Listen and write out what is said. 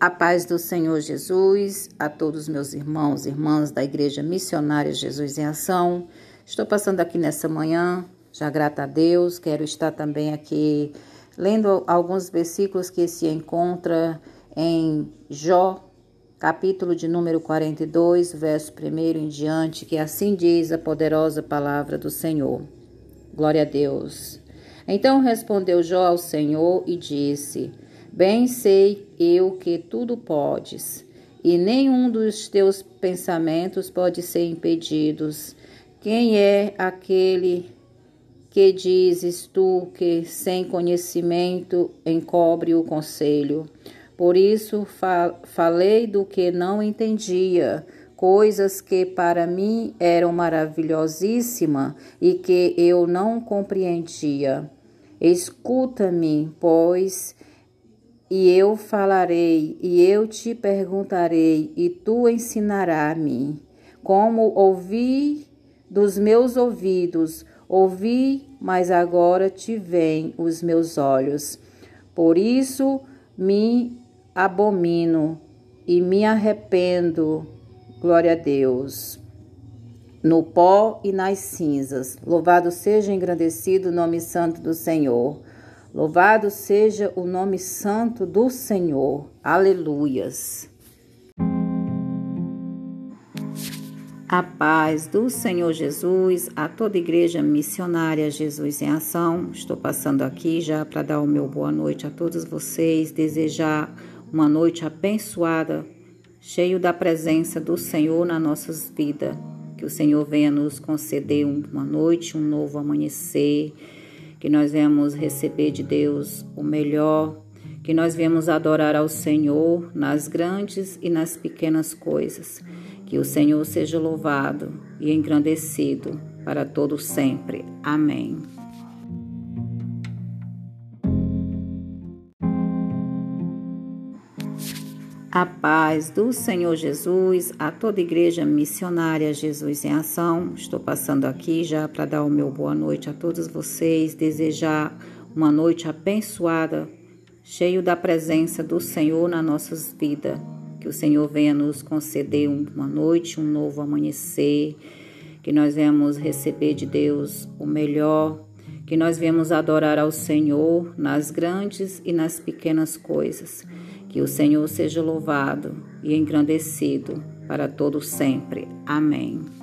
A paz do Senhor Jesus a todos meus irmãos e irmãs da Igreja Missionária Jesus em Ação. Estou passando aqui nessa manhã, já grata a Deus, quero estar também aqui lendo alguns versículos que se encontra em Jó, capítulo de número 42, verso 1 em diante, que assim diz a poderosa palavra do Senhor. Glória a Deus. Então respondeu Jó ao Senhor e disse: Bem sei eu que tudo podes, e nenhum dos teus pensamentos pode ser impedidos. Quem é aquele que dizes tu que sem conhecimento encobre o conselho? Por isso falei do que não entendia, coisas que para mim eram maravilhosíssimas e que eu não compreendia. Escuta-me, pois, e eu falarei, e eu te perguntarei, e tu ensinarás-me. Como ouvi dos meus ouvidos, ouvi, mas agora te vêm os meus olhos. Por isso me abomino e me arrependo. Glória a Deus. No pó e nas cinzas. Louvado seja engrandecido o nome santo do Senhor. Louvado seja o nome santo do Senhor. Aleluias. A paz do Senhor Jesus, a toda igreja missionária Jesus em ação. Estou passando aqui já para dar o meu boa noite a todos vocês, desejar uma noite abençoada, cheio da presença do Senhor nas nossas vidas. Que o Senhor venha nos conceder uma noite, um novo amanhecer que nós viemos receber de Deus o melhor, que nós viemos adorar ao Senhor nas grandes e nas pequenas coisas. Que o Senhor seja louvado e engrandecido para todo sempre. Amém. A paz do Senhor Jesus a toda igreja missionária Jesus em ação. Estou passando aqui já para dar o meu boa noite a todos vocês, desejar uma noite abençoada, cheio da presença do Senhor nas nossas vidas. Que o Senhor venha nos conceder uma noite, um novo amanhecer, que nós venhamos receber de Deus o melhor, que nós venhamos adorar ao Senhor nas grandes e nas pequenas coisas que o Senhor seja louvado e engrandecido para todo sempre. Amém.